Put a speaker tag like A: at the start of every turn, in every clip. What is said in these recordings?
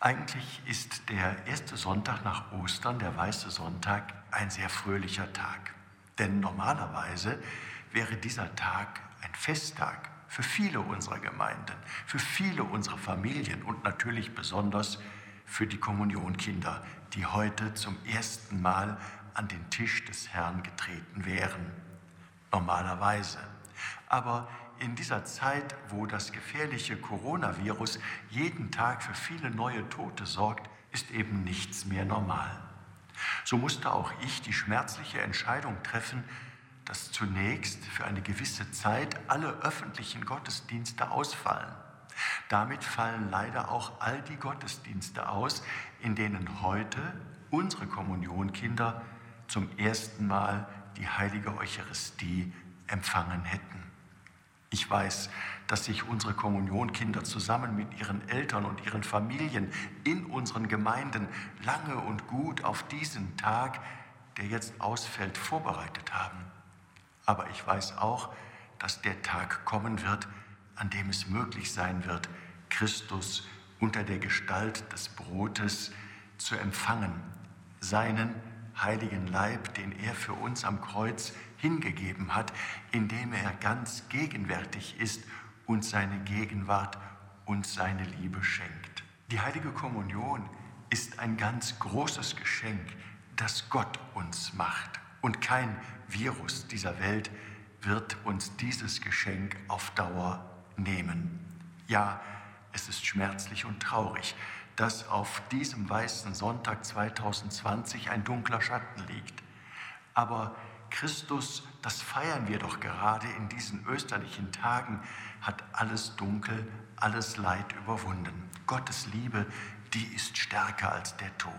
A: Eigentlich ist der erste Sonntag nach Ostern, der Weiße Sonntag, ein sehr fröhlicher Tag. Denn normalerweise wäre dieser Tag ein Festtag für viele unserer Gemeinden, für viele unserer Familien und natürlich besonders für die Kommunionkinder, die heute zum ersten Mal an den Tisch des Herrn getreten wären. Normalerweise. Aber in dieser Zeit, wo das gefährliche Coronavirus jeden Tag für viele neue Tote sorgt, ist eben nichts mehr normal. So musste auch ich die schmerzliche Entscheidung treffen, dass zunächst für eine gewisse Zeit alle öffentlichen Gottesdienste ausfallen. Damit fallen leider auch all die Gottesdienste aus, in denen heute unsere Kommunionkinder zum ersten Mal die heilige Eucharistie empfangen hätten. Ich weiß, dass sich unsere Kommunionkinder zusammen mit ihren Eltern und ihren Familien in unseren Gemeinden lange und gut auf diesen Tag, der jetzt ausfällt, vorbereitet haben. Aber ich weiß auch, dass der Tag kommen wird, an dem es möglich sein wird, Christus unter der Gestalt des Brotes zu empfangen, seinen heiligen Leib, den er für uns am Kreuz hingegeben hat, indem er ganz gegenwärtig ist und seine Gegenwart und seine Liebe schenkt. Die heilige Kommunion ist ein ganz großes Geschenk, das Gott uns macht. Und kein Virus dieser Welt wird uns dieses Geschenk auf Dauer nehmen. Ja, es ist schmerzlich und traurig, dass auf diesem weißen Sonntag 2020 ein dunkler Schatten liegt. Aber Christus, das feiern wir doch gerade in diesen österlichen Tagen, hat alles Dunkel, alles Leid überwunden. Gottes Liebe, die ist stärker als der Tod.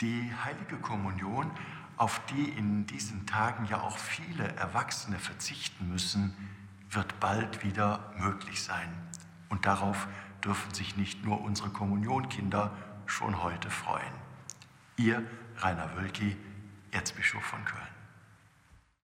A: Die heilige Kommunion, auf die in diesen Tagen ja auch viele Erwachsene verzichten müssen, wird bald wieder möglich sein. Und darauf dürfen sich nicht nur unsere Kommunionkinder schon heute freuen. Ihr Rainer Wölki, Erzbischof von Köln.